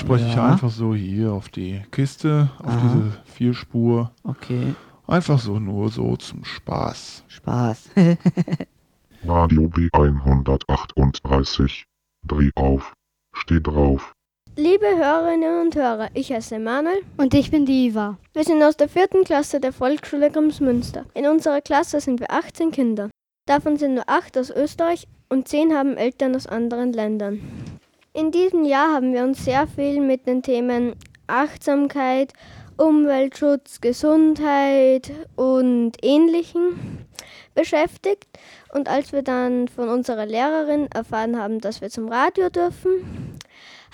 Spreche ich Ja. einfach so hier auf die Kiste, auf Aha. diese Vierspur. Okay. Einfach so nur so zum Spaß. Spaß. Radio B138. Dreh auf. Steh drauf. Liebe Hörerinnen und Hörer, ich heiße Manuel. Und ich bin die Iva. Wir sind aus der vierten Klasse der Volksschule Grimsmünster. In unserer Klasse sind wir 18 Kinder. Davon sind nur 8 aus Österreich und 10 haben Eltern aus anderen Ländern. In diesem Jahr haben wir uns sehr viel mit den Themen Achtsamkeit, Umweltschutz, Gesundheit und Ähnlichem beschäftigt. Und als wir dann von unserer Lehrerin erfahren haben, dass wir zum Radio dürfen,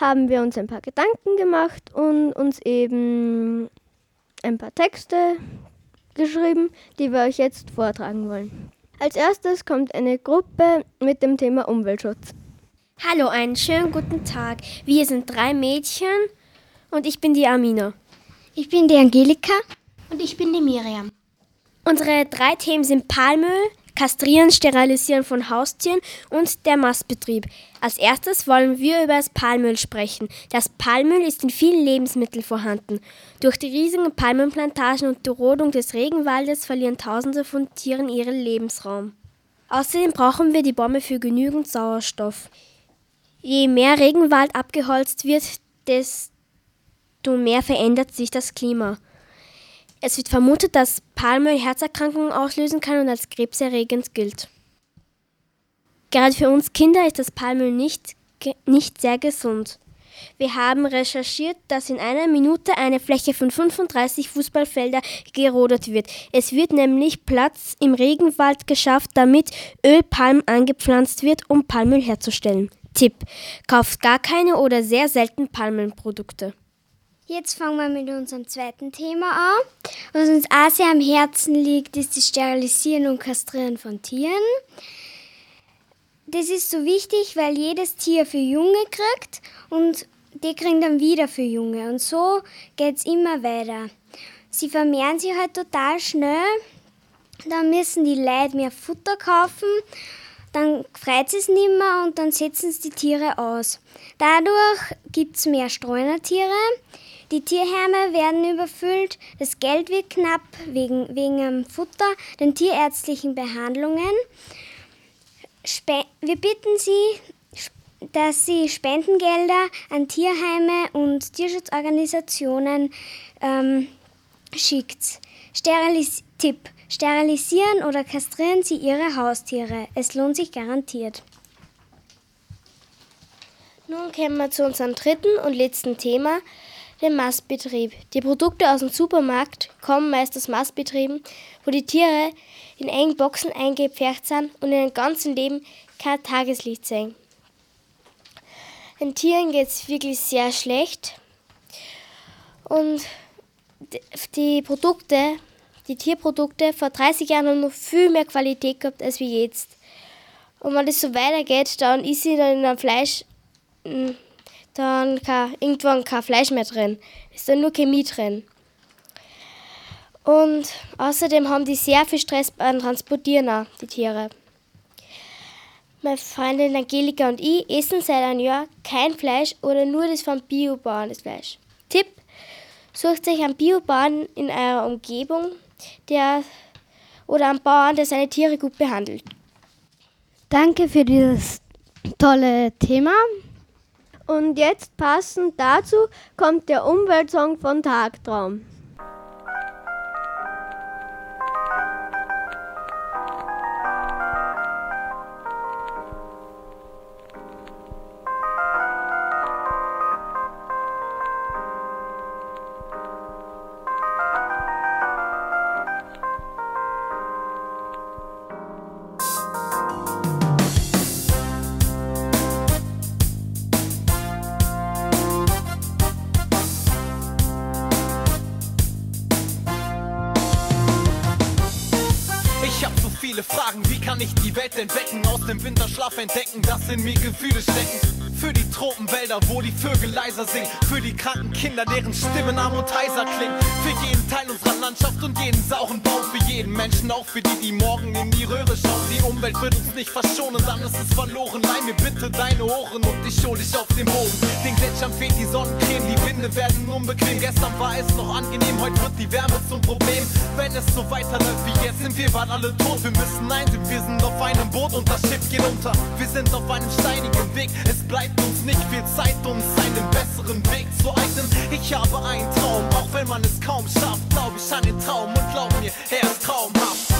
haben wir uns ein paar Gedanken gemacht und uns eben ein paar Texte geschrieben, die wir euch jetzt vortragen wollen. Als erstes kommt eine Gruppe mit dem Thema Umweltschutz. Hallo, einen schönen guten Tag. Wir sind drei Mädchen und ich bin die Amina. Ich bin die Angelika. Und ich bin die Miriam. Unsere drei Themen sind Palmöl, Kastrieren, Sterilisieren von Haustieren und der Mastbetrieb. Als erstes wollen wir über das Palmöl sprechen. Das Palmöl ist in vielen Lebensmitteln vorhanden. Durch die riesigen Palmenplantagen und die Rodung des Regenwaldes verlieren Tausende von Tieren ihren Lebensraum. Außerdem brauchen wir die Bäume für genügend Sauerstoff. Je mehr Regenwald abgeholzt wird, desto mehr verändert sich das Klima. Es wird vermutet, dass Palmöl Herzerkrankungen auslösen kann und als krebserregend gilt. Gerade für uns Kinder ist das Palmöl nicht, nicht sehr gesund. Wir haben recherchiert, dass in einer Minute eine Fläche von 35 Fußballfelder gerodet wird. Es wird nämlich Platz im Regenwald geschafft, damit Ölpalm angepflanzt wird, um Palmöl herzustellen. Tipp: Kauft gar keine oder sehr selten Palmenprodukte. Jetzt fangen wir mit unserem zweiten Thema an. Was uns auch sehr am Herzen liegt, ist das Sterilisieren und Kastrieren von Tieren. Das ist so wichtig, weil jedes Tier für Junge kriegt und die kriegen dann wieder für Junge. Und so geht es immer weiter. Sie vermehren sich halt total schnell. Dann müssen die Leute mehr Futter kaufen. Dann freut es nicht mehr und dann setzen sie die Tiere aus. Dadurch gibt es mehr Streunertiere. Die Tierheime werden überfüllt, das Geld wird knapp wegen, wegen dem Futter, den tierärztlichen Behandlungen. Spe wir bitten Sie, dass Sie Spendengelder an Tierheime und Tierschutzorganisationen ähm, schickt. Sterilis Tipp. Sterilisieren oder kastrieren Sie Ihre Haustiere. Es lohnt sich garantiert. Nun kommen wir zu unserem dritten und letzten Thema, dem Mastbetrieb. Die Produkte aus dem Supermarkt kommen meist aus Mastbetrieben, wo die Tiere in engen Boxen eingepfercht sind und in ihrem ganzen Leben kein Tageslicht sehen. Den Tieren geht es wirklich sehr schlecht und die Produkte, die Tierprodukte vor 30 Jahren haben noch viel mehr Qualität gehabt als wie jetzt. Und wenn das so weitergeht, dann ist sie dann in einem Fleisch mm, dann kein, irgendwann kein Fleisch mehr drin. Ist dann nur Chemie drin. Und außerdem haben die sehr viel Stress beim Transportieren, auch, die Tiere. Meine Freundin Angelika und ich essen seit einem Jahr kein Fleisch oder nur das vom Biobauern, das Fleisch. Tipp: Sucht euch einen Biobauern in eurer Umgebung, der oder einen Bauern, der seine Tiere gut behandelt. Danke für dieses tolle Thema. Und jetzt passend dazu kommt der Umweltsong von Tagtraum. Entdecken? Dass in mir Gefühle stecken. Für die Tropenwälder, wo die Vögel leiser singen. Für die kranken Kinder, deren Stimmen am Mutizer klingen. Für jeden Teil unserer Landschaft und jeden sauren Baum. Für jeden Menschen, auch für die, die morgen in die Röhre schauen. Die Umwelt wird uns nicht verschonen, dann ist es verloren. Leih mir bitte deine Ohren und ich hol dich auf den Boden. Den Gletschern fehlt die Sonnencreme, die Winde werden unbequem. Gestern war es noch angenehm, heute wird die Wärme zum Problem. Wenn es so weiterläuft wie jetzt, sind wir bald alle tot. Wir müssen einsehen, wir sind auf einem Boot und das Schiff geht unter. Wir sind auf einem steinigen Weg, es bleibt uns nicht viel Zeit, uns einen besseren Weg zu eignen. Ich habe einen Traum, auch wenn man es kaum schafft, glaub ich an den Traum und glaub mir, er ist traumhaft.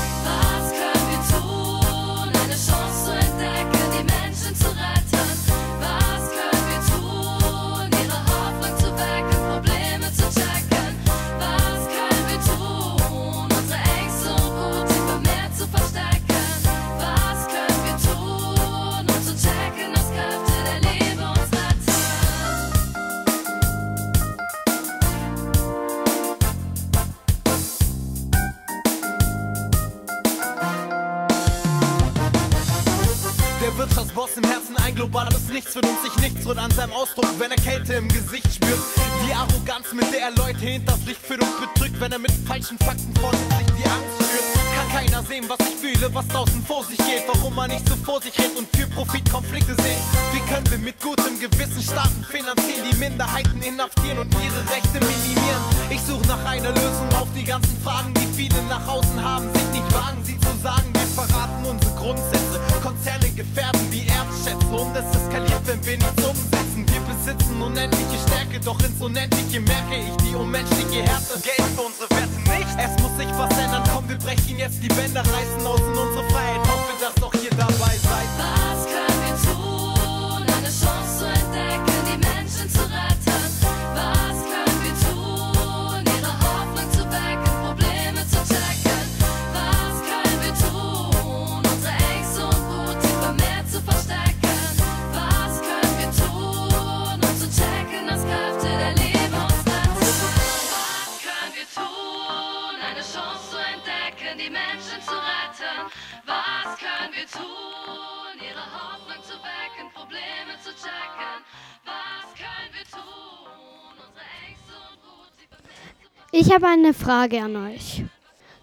Im Herzen, ein globales Nichts uns sich nichts rührt an seinem Ausdruck, wenn er Kälte im Gesicht spürt. Die Arroganz, mit der er Leute hinters Licht führt und betrügt, wenn er mit falschen Fakten vorsichtig die Angst schürt. Kann keiner sehen, was ich fühle, was draußen vor sich geht, warum man nicht so vor sich redet und für Profit Konflikte sehen. Wie können wir mit gutem Gewissen Staaten finanzieren, die Minderheiten inhaftieren und ihre Rechte minimieren? Ich suche nach einer Lösung auf die ganzen Fragen, die viele nach außen haben, sich nicht wagen, sie zu sagen. Verraten unsere Grundsätze, Konzerne gefährden die Erdschätze und es eskaliert, wenn wir nichts umsetzen. Wir besitzen unendliche Stärke, doch ins Unendliche merke ich die unmenschliche Härte. Geld für unsere Werte nicht. Es muss sich was ändern, komm, wir brechen jetzt die Bänder, reißen aus in unsere Freiheit. Hoffe, dass auch ihr dabei seid. Ich habe eine Frage an euch.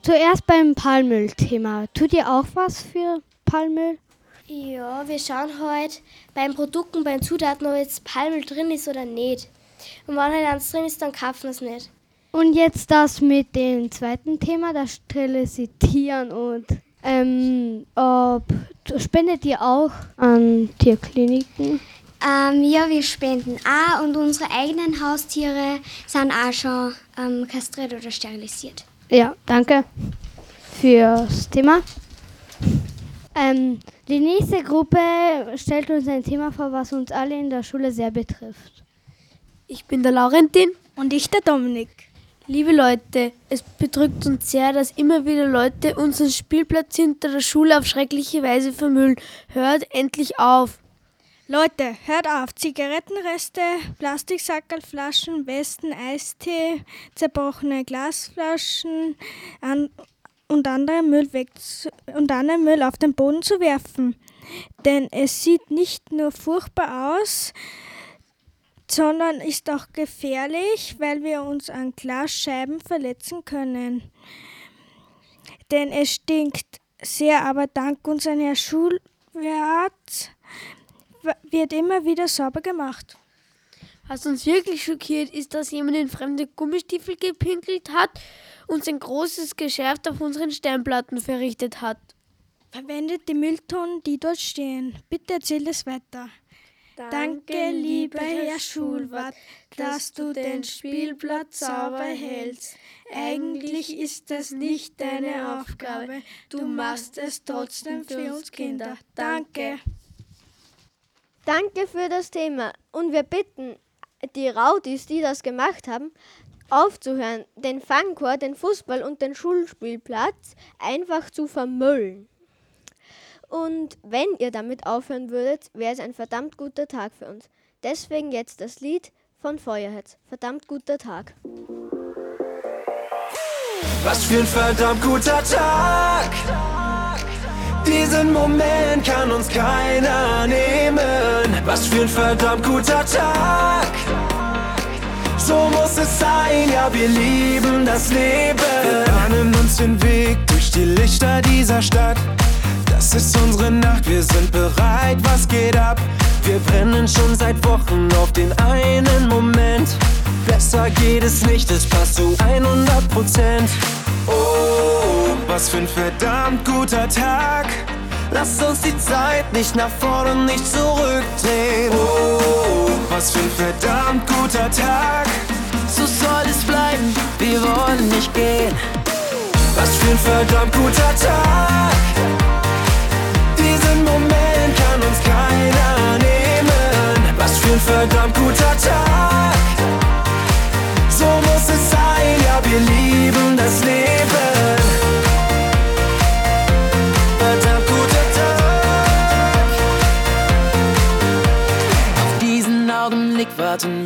Zuerst beim Palmöl-Thema. Tut ihr auch was für Palmöl? Ja, wir schauen halt beim Produkten, bei den Zutaten, ob jetzt Palmöl drin ist oder nicht. Und wenn halt eins drin ist, dann kaufen wir es nicht. Und jetzt das mit dem zweiten Thema, das Sterilisieren und ähm, ob spendet ihr auch an Tierkliniken? Ähm, ja, wir spenden auch und unsere eigenen Haustiere sind auch schon ähm, kastriert oder sterilisiert. Ja, danke fürs Thema. Ähm, die nächste Gruppe stellt uns ein Thema vor, was uns alle in der Schule sehr betrifft. Ich bin der Laurentin. Und ich der Dominik. Liebe Leute, es bedrückt uns sehr, dass immer wieder Leute unseren Spielplatz hinter der Schule auf schreckliche Weise vermüllen. Hört endlich auf. Leute, hört auf. Zigarettenreste, Plastiksackerlflaschen, Westen, Eistee, zerbrochene Glasflaschen an und anderen Müll und anderen Müll auf den Boden zu werfen. Denn es sieht nicht nur furchtbar aus, sondern ist auch gefährlich, weil wir uns an Glasscheiben verletzen können. Denn es stinkt sehr, aber dank unserem Herr Schulwart wird immer wieder sauber gemacht. Was uns wirklich schockiert, ist, dass jemand in fremde Gummistiefel gepinkelt hat und ein großes Geschäft auf unseren Steinplatten verrichtet hat. Verwendet die Mülltonnen, die dort stehen. Bitte erzählt es weiter. Danke, lieber Herr Schulwart, dass du den Spielplatz sauber hältst. Eigentlich ist das nicht deine Aufgabe. Du machst es trotzdem für uns Kinder. Danke. Danke für das Thema. Und wir bitten die Rautis, die das gemacht haben, aufzuhören, den Fangchor, den Fußball und den Schulspielplatz einfach zu vermüllen. Und wenn ihr damit aufhören würdet, wäre es ein verdammt guter Tag für uns. Deswegen jetzt das Lied von Feuerherz. Verdammt guter Tag. Was für ein verdammt guter Tag. Diesen Moment kann uns keiner nehmen. Was für ein verdammt guter Tag. So muss es sein, ja, wir lieben das Leben. Wir bahnen uns den Weg durch die Lichter dieser Stadt. Das ist unsere Nacht, wir sind bereit, was geht ab? Wir brennen schon seit Wochen auf den einen Moment. Besser geht es nicht, es passt zu 100 Prozent. Oh, was für ein verdammt guter Tag. Lasst uns die Zeit nicht nach vorne nicht zurückdrehen. Oh, was für ein verdammt guter Tag. So soll es bleiben, wir wollen nicht gehen. Was für ein verdammt guter Tag. Diesen Moment kann uns keiner nehmen. Was für ein verdammt guter Tag. So muss es sein, ja, wir lieben das Leben.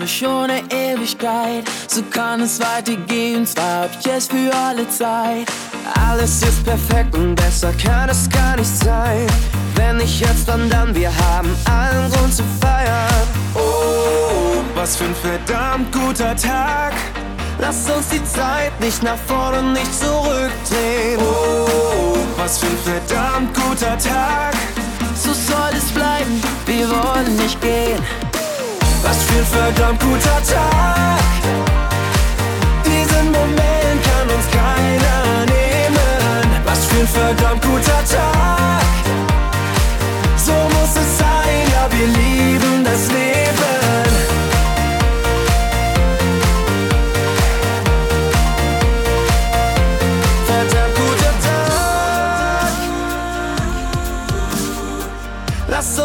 Wir schon eine Ewigkeit. So kann es weitergehen, zwar ab jetzt für alle Zeit. Alles ist perfekt und besser kann es gar nicht sein. Wenn nicht jetzt, dann dann, wir haben allen Grund zu feiern. Oh, was für ein verdammt guter Tag. Lass uns die Zeit nicht nach vorne und nicht zurückdrehen. Oh, was für ein verdammt guter Tag. So soll es bleiben, wir wollen nicht gehen. Was für ein verdammt guter Tag. Diesen Moment kann uns keiner nehmen. Was für ein verdammt guter Tag. So muss es sein, ja, wir lieben das Leben.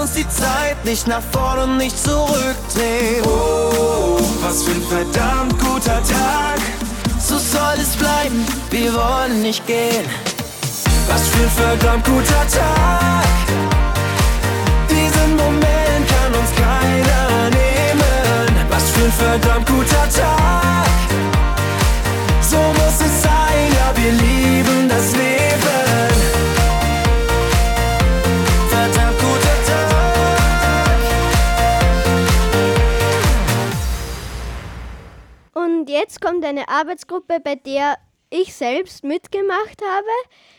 Uns die Zeit nicht nach vorne und nicht zurückdrehen. Oh, was für ein verdammt guter Tag. So soll es bleiben, wir wollen nicht gehen. Was für ein verdammt guter Tag. Diesen Moment kann uns keiner nehmen. Was für ein verdammt guter Tag. So muss es sein, ja, wir lieben Und jetzt kommt eine Arbeitsgruppe, bei der ich selbst mitgemacht habe.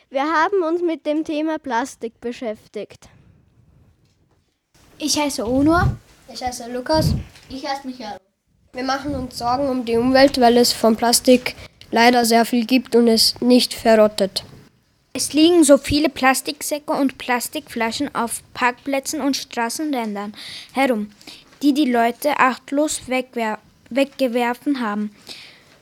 Wir haben uns mit dem Thema Plastik beschäftigt. Ich heiße Onur. Ich heiße Lukas. Ich heiße Michael. Wir machen uns Sorgen um die Umwelt, weil es von Plastik leider sehr viel gibt und es nicht verrottet. Es liegen so viele Plastiksäcke und Plastikflaschen auf Parkplätzen und Straßenrändern herum, die die Leute achtlos wegwer weggewerfen haben.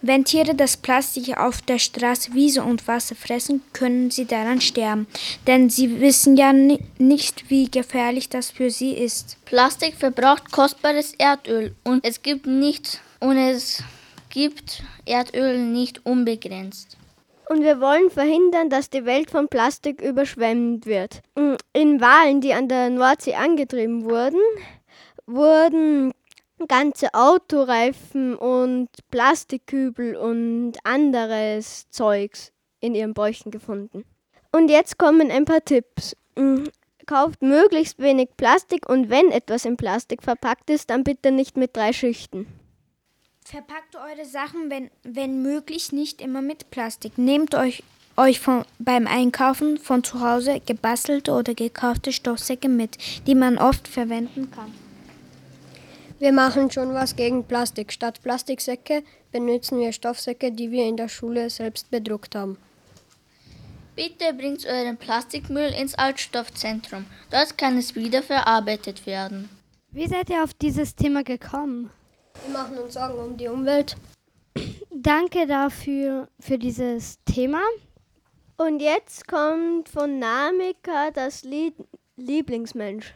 Wenn Tiere das Plastik auf der Straße, Wiese und Wasser fressen, können sie daran sterben, denn sie wissen ja ni nicht, wie gefährlich das für sie ist. Plastik verbraucht kostbares Erdöl und es gibt nicht und es gibt Erdöl nicht unbegrenzt. Und wir wollen verhindern, dass die Welt von Plastik überschwemmt wird. In Wahlen, die an der Nordsee angetrieben wurden, wurden ganze Autoreifen und Plastikkübel und anderes Zeugs in ihren Bäuchen gefunden. Und jetzt kommen ein paar Tipps. Mm, Kauft möglichst wenig Plastik und wenn etwas in Plastik verpackt ist, dann bitte nicht mit drei Schichten. Verpackt eure Sachen, wenn, wenn möglich, nicht immer mit Plastik. Nehmt euch, euch von, beim Einkaufen von zu Hause gebastelte oder gekaufte Stoffsäcke mit, die man oft verwenden kann. Wir machen schon was gegen Plastik. Statt Plastiksäcke benutzen wir Stoffsäcke, die wir in der Schule selbst bedruckt haben. Bitte bringt euren Plastikmüll ins Altstoffzentrum. Dort kann es wiederverarbeitet werden. Wie seid ihr auf dieses Thema gekommen? Wir machen uns Sorgen um die Umwelt. Danke dafür, für dieses Thema. Und jetzt kommt von Namika das Lied Lieblingsmensch.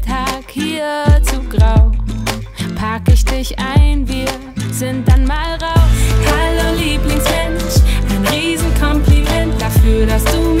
pack ich dich ein, wir sind dann mal raus. Hallo Lieblingsmensch, ein Riesenkompliment dafür, dass du mich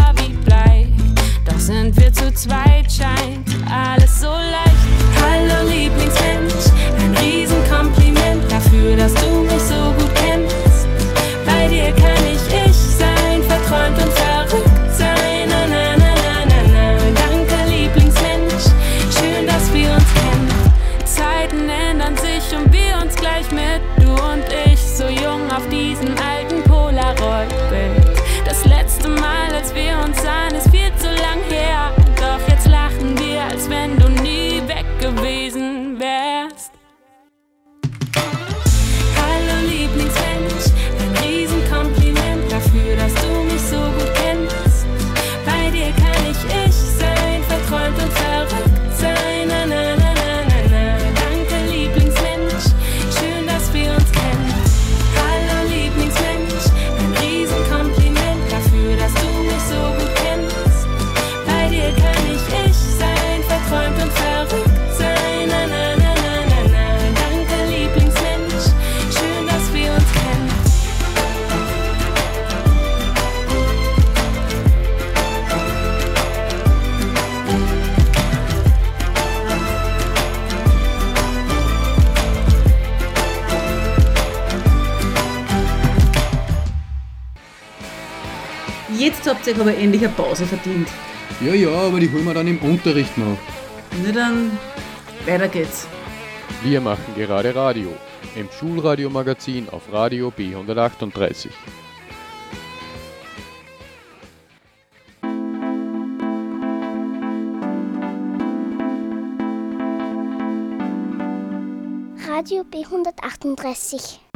zu zweit, scheint alles so leicht. Hallo Lieblingsmensch, ein Riesenkompliment dafür, dass du mich so Jetzt habt ihr euch aber endlich eine Pause verdient. Ja, ja, aber die holen wir dann im Unterricht noch. Na dann, weiter geht's. Wir machen gerade Radio. Im Schulradiomagazin auf Radio B138. Radio B138.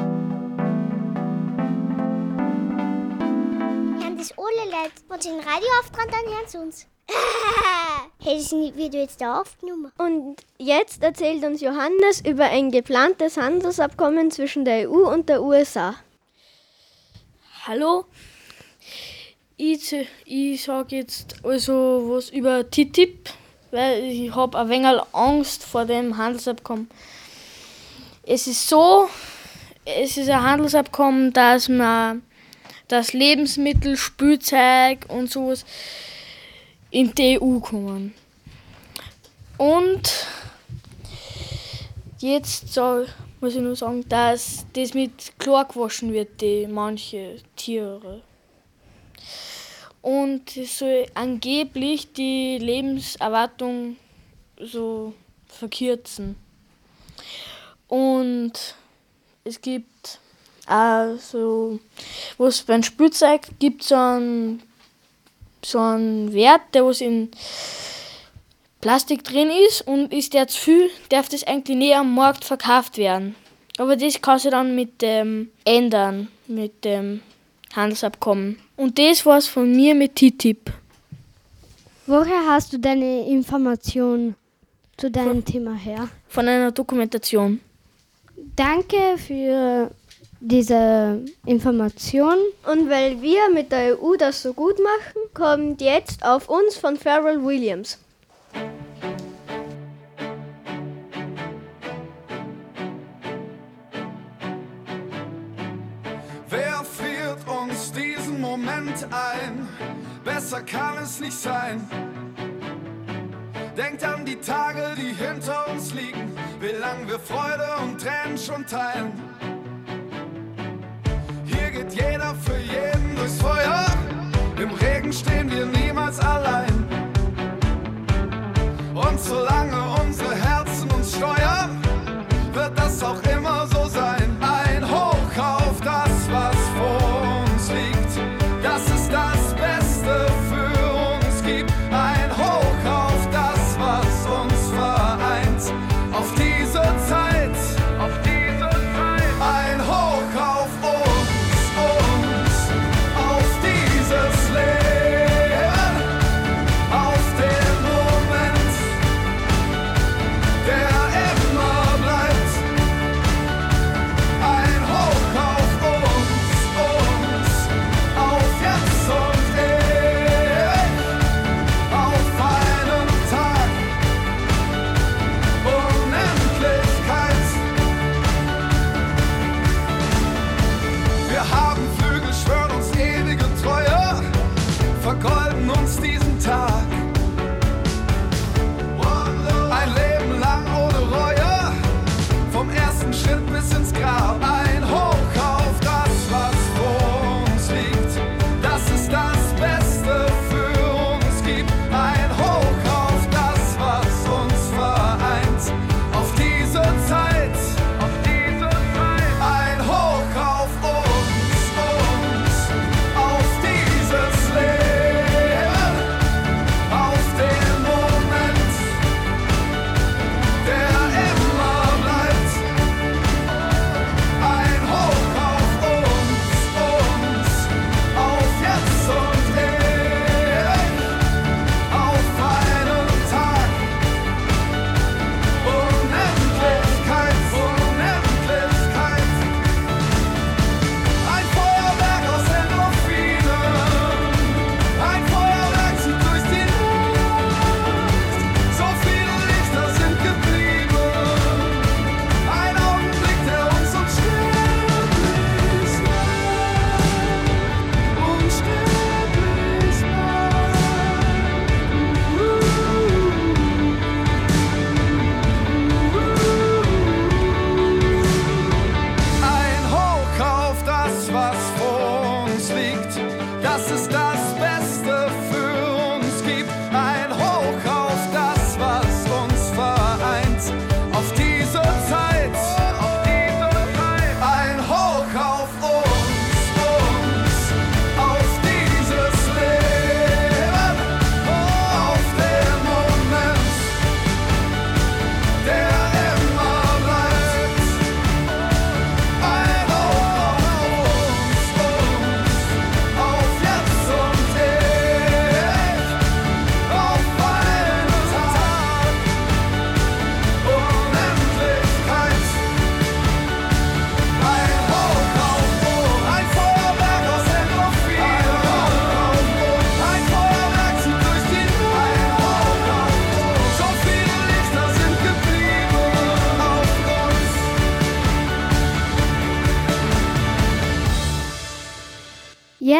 Leute, wenn sie ein Radio aufdrehen, dann hören sie uns. hey, das wird jetzt da aufgenommen. Und jetzt erzählt uns Johannes über ein geplantes Handelsabkommen zwischen der EU und der USA. Hallo, ich, ich sage jetzt also was über TTIP, weil ich habe ein wenig Angst vor dem Handelsabkommen. Es ist so, es ist ein Handelsabkommen, dass man das Lebensmittel, Spielzeug und sowas in die EU kommen. Und jetzt so, muss ich nur sagen, dass das mit Chlor gewaschen wird, die manche Tiere. Und es soll angeblich die Lebenserwartung so verkürzen. Und es gibt also, was beim Spielzeug gibt so einen, so einen Wert, der was in Plastik drin ist und ist der zu viel, darf das eigentlich nie am Markt verkauft werden. Aber das kann sich dann mit dem ändern, mit dem Handelsabkommen. Und das war's von mir mit TTIP. Woher hast du deine Informationen zu deinem Thema her? Von einer Dokumentation. Danke für diese Information. Und weil wir mit der EU das so gut machen, kommt jetzt auf uns von Pharrell Williams. Wer friert uns diesen Moment ein? Besser kann es nicht sein. Denkt an die Tage, die hinter uns liegen. wie lang wir Freude und Tränen schon teilen. Liegt. Das ist das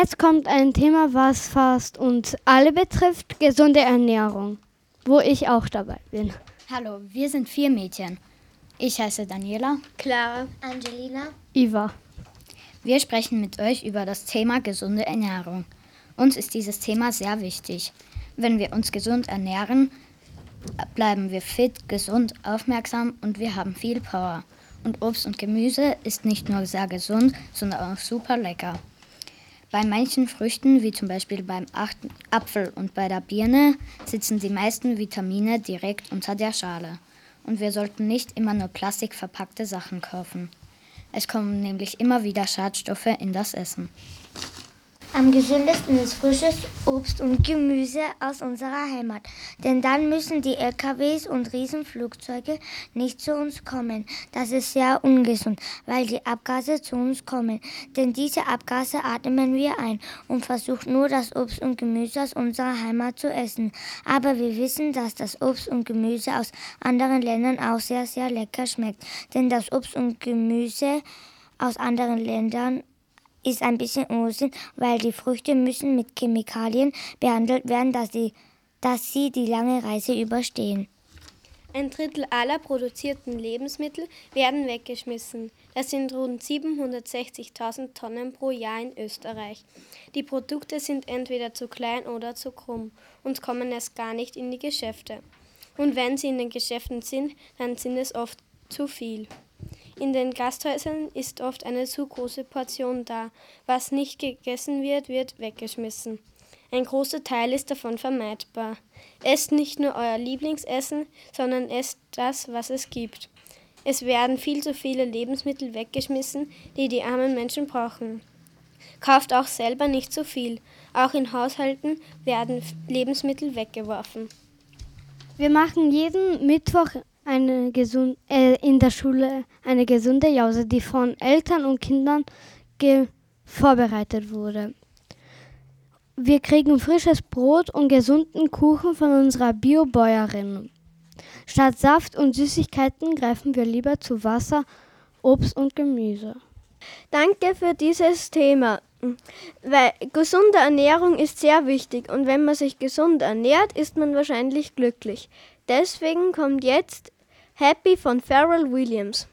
Jetzt kommt ein Thema, was fast uns alle betrifft, gesunde Ernährung, wo ich auch dabei bin. Hallo, wir sind vier Mädchen. Ich heiße Daniela. Clara. Angelina. Iva. Wir sprechen mit euch über das Thema gesunde Ernährung. Uns ist dieses Thema sehr wichtig. Wenn wir uns gesund ernähren, bleiben wir fit, gesund, aufmerksam und wir haben viel Power. Und Obst und Gemüse ist nicht nur sehr gesund, sondern auch super lecker. Bei manchen Früchten, wie zum Beispiel beim Apfel und bei der Birne, sitzen die meisten Vitamine direkt unter der Schale. Und wir sollten nicht immer nur plastikverpackte Sachen kaufen. Es kommen nämlich immer wieder Schadstoffe in das Essen. Am gesündesten ist frisches Obst und Gemüse aus unserer Heimat. Denn dann müssen die LKWs und Riesenflugzeuge nicht zu uns kommen. Das ist sehr ungesund, weil die Abgase zu uns kommen. Denn diese Abgase atmen wir ein und versuchen nur das Obst und Gemüse aus unserer Heimat zu essen. Aber wir wissen, dass das Obst und Gemüse aus anderen Ländern auch sehr, sehr lecker schmeckt. Denn das Obst und Gemüse aus anderen Ländern ist ein bisschen Unsinn, weil die Früchte müssen mit Chemikalien behandelt werden, dass sie, dass sie die lange Reise überstehen. Ein Drittel aller produzierten Lebensmittel werden weggeschmissen. Das sind rund 760.000 Tonnen pro Jahr in Österreich. Die Produkte sind entweder zu klein oder zu krumm und kommen erst gar nicht in die Geschäfte. Und wenn sie in den Geschäften sind, dann sind es oft zu viel. In den Gasthäusern ist oft eine zu große Portion da. Was nicht gegessen wird, wird weggeschmissen. Ein großer Teil ist davon vermeidbar. Esst nicht nur euer Lieblingsessen, sondern esst das, was es gibt. Es werden viel zu viele Lebensmittel weggeschmissen, die die armen Menschen brauchen. Kauft auch selber nicht zu viel. Auch in Haushalten werden Lebensmittel weggeworfen. Wir machen jeden Mittwoch eine gesund, äh, in der Schule eine gesunde Jause, die von Eltern und Kindern vorbereitet wurde. Wir kriegen frisches Brot und gesunden Kuchen von unserer Biobäuerin. Statt Saft und Süßigkeiten greifen wir lieber zu Wasser, Obst und Gemüse. Danke für dieses Thema. Weil gesunde Ernährung ist sehr wichtig und wenn man sich gesund ernährt, ist man wahrscheinlich glücklich. Deswegen kommt jetzt Happy von Pharrell Williams.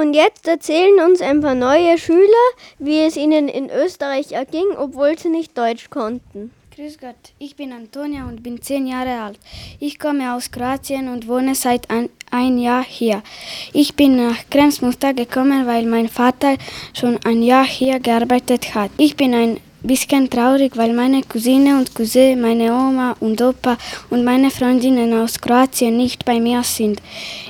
Und jetzt erzählen uns ein paar neue Schüler, wie es ihnen in Österreich erging, obwohl sie nicht Deutsch konnten. Grüß Gott, ich bin Antonia und bin zehn Jahre alt. Ich komme aus Kroatien und wohne seit ein, ein Jahr hier. Ich bin nach Kremsmuster gekommen, weil mein Vater schon ein Jahr hier gearbeitet hat. Ich bin ein bisschen traurig, weil meine Cousine und Cousin, meine Oma und Opa und meine Freundinnen aus Kroatien nicht bei mir sind.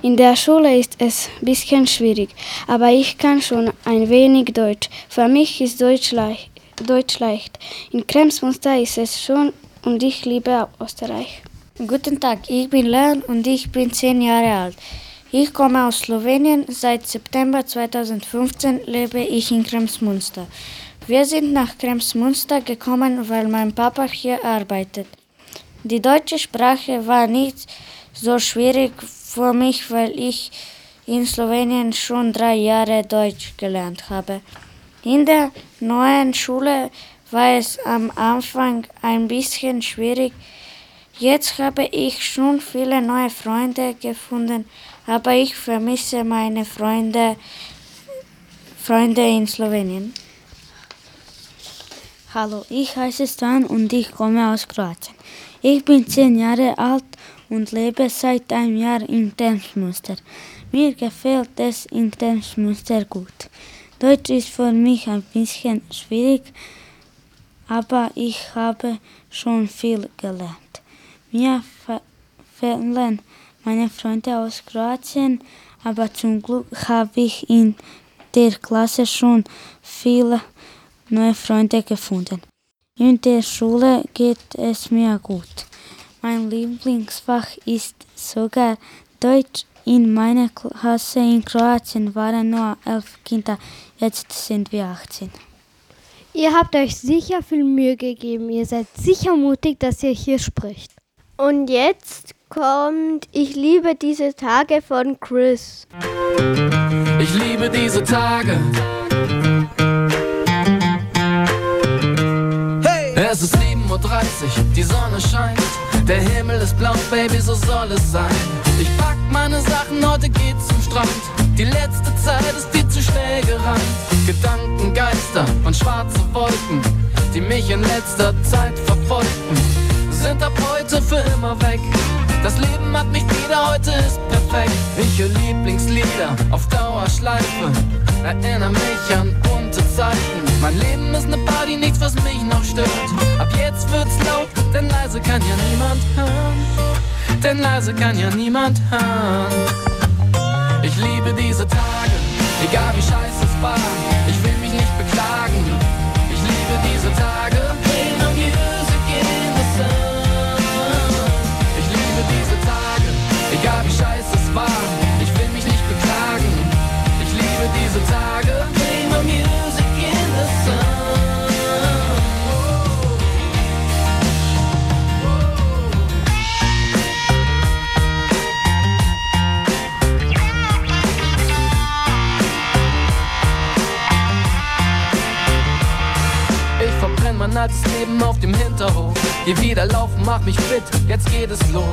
In der Schule ist es ein bisschen schwierig, aber ich kann schon ein wenig Deutsch. Für mich ist Deutsch leicht. Deutsch leicht. In Kremsmuster ist es schon und ich liebe Österreich. Guten Tag, ich bin Leon und ich bin zehn Jahre alt. Ich komme aus Slowenien. Seit September 2015 lebe ich in Kremsmünster. Wir sind nach Kremsmünster gekommen, weil mein Papa hier arbeitet. Die deutsche Sprache war nicht so schwierig für mich, weil ich in Slowenien schon drei Jahre Deutsch gelernt habe. In der neuen Schule war es am Anfang ein bisschen schwierig. Jetzt habe ich schon viele neue Freunde gefunden, aber ich vermisse meine Freunde, Freunde in Slowenien. Hallo, ich heiße Stan und ich komme aus Kroatien. Ich bin zehn Jahre alt und lebe seit einem Jahr in Kremsmünster. Mir gefällt es in Kremsmünster gut. Deutsch ist für mich ein bisschen schwierig, aber ich habe schon viel gelernt. Mir fe- fehlen meine Freunde aus Kroatien, aber zum Glück habe ich in der Klasse schon viele neue Freunde gefunden. In der Schule geht es mir gut. Mein Lieblingsfach ist sogar Deutsch. In meiner Klasse in Kroatien waren nur elf Kinder, jetzt sind wir 18. Ihr habt euch sicher viel Mühe gegeben. Ihr seid sicher mutig, dass ihr hier spricht. Und jetzt kommt Ich liebe diese Tage von Chris. Ich liebe diese Tage. Es ist 7.30 Uhr, die Sonne scheint. Der Himmel ist blau, Baby, so soll es sein. Ich pack meine Sachen, heute geht's zum Strand. Die letzte Zeit ist viel zu schnell gerannt. Gedanken, Geister und schwarze Wolken, die mich in letzter Zeit verfolgten, sind ab heute für immer weg. Das Leben hat mich wieder, heute ist perfekt. Ich höre Lieblingslieder auf Dauerschleife, erinnere mich an bunte Zeiten. Mein Leben ist ne Party, nichts, was mich noch stört. Ab jetzt wird's laut, denn leise kann ja niemand hören. Denn leise kann ja niemand hören. Ich liebe diese Tage, egal wie scheiße es war. Ich will mich nicht beklagen. Ich liebe diese Tage. Mein altes Leben auf dem Hinterhof. Geh wieder laufen, mach mich fit, jetzt geht es los.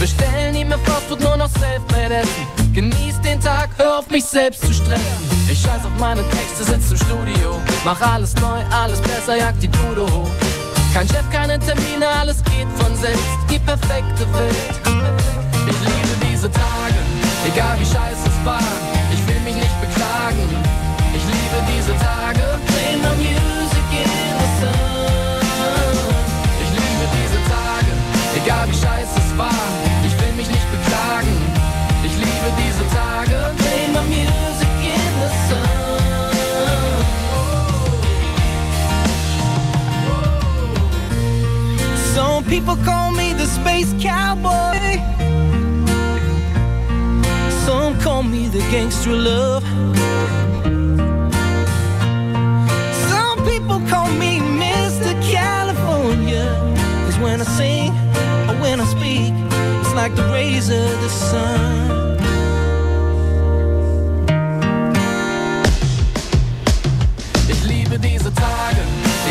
Bestellen nie mehr Fastfood, nur noch Selfmade essen. Genieß den Tag, hör auf mich selbst zu stressen. Ich scheiß auf meine Texte, sitz im Studio. Mach alles neu, alles besser, jag die Dude hoch. Kein Chef, keine Termine, alles geht von selbst. Die perfekte Welt. Ich liebe diese Tage, egal wie scheiße es war. Ich will mich nicht beklagen. Ich liebe diese Tage. people call me the space cowboy. Some call me the gangster love. Some people call me Mr. California. Cause when I sing or when I speak, it's like the rays of the sun. Ich liebe diese Tage,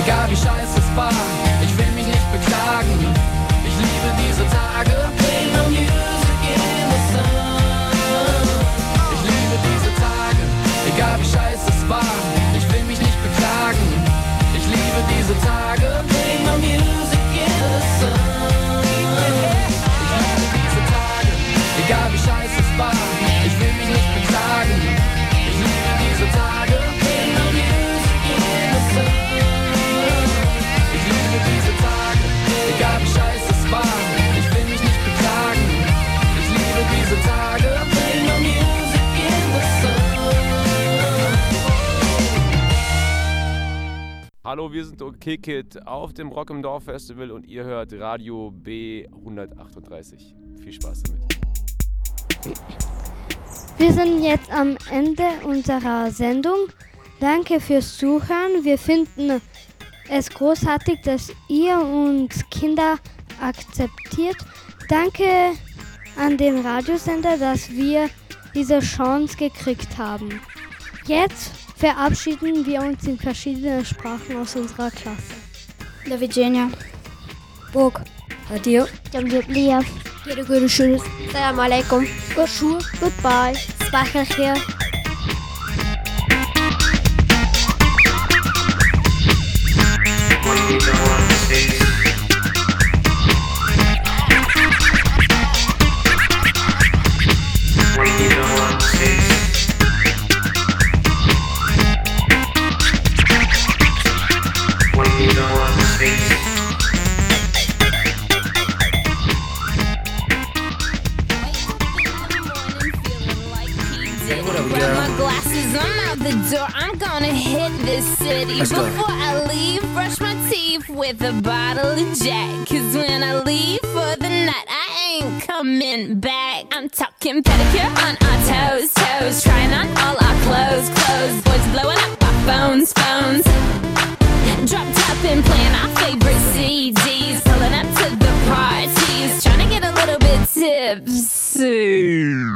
egal wie scheiße es war. sagen, ich liebe diese Tage. Hallo, wir sind Kick It auf dem Rock im Dorf Festival und ihr hört Radio B138. Viel Spaß damit. Wir sind jetzt am Ende unserer Sendung. Danke fürs Zuhören. Wir finden es großartig, dass ihr uns Kinder akzeptiert. Danke an den Radiosender, dass wir diese Chance gekriegt haben. Jetzt verabschieden wir uns in verschiedenen Sprachen aus unserer Klasse. La Virginia. Burg. Adio. Jamjublia. Jede gute Schule. Salam Aleikum. Good Schule. Goodbye. Speicher hier. Thank out the door, I'm gonna hit this city. Let's Before go. I leave, brush my teeth with a bottle of Jack. Cause when I leave for the night, I ain't coming back. I'm talking pedicure on our toes, toes. Trying on all our clothes, clothes. Boys blowing up our phones, phones. Dropped up and playing our favorite CDs. Pulling up to the parties. Trying to get a little bit tipsy.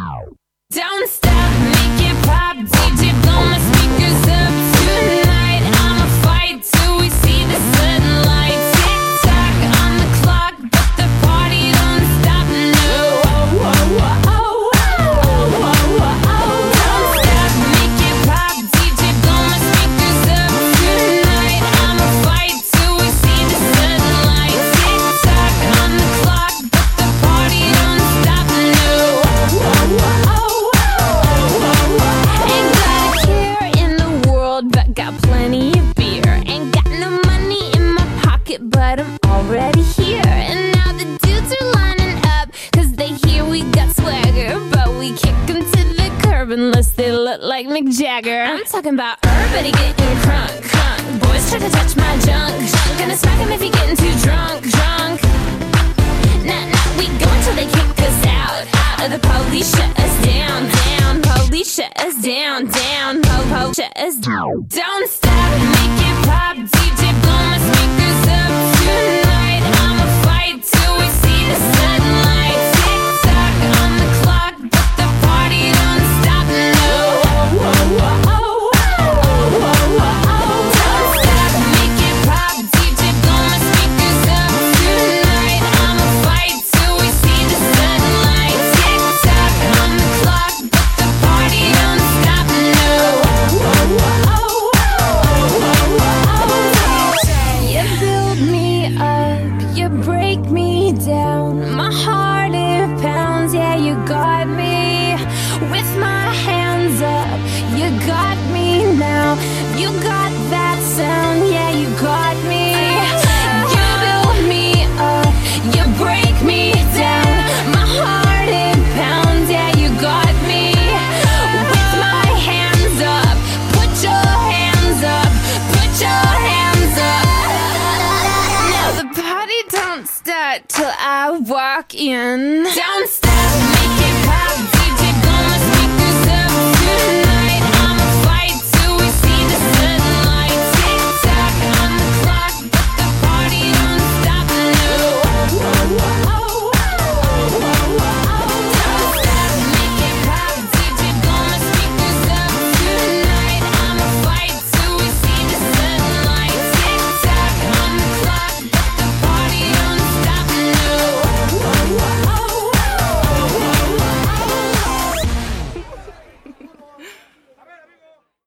talking about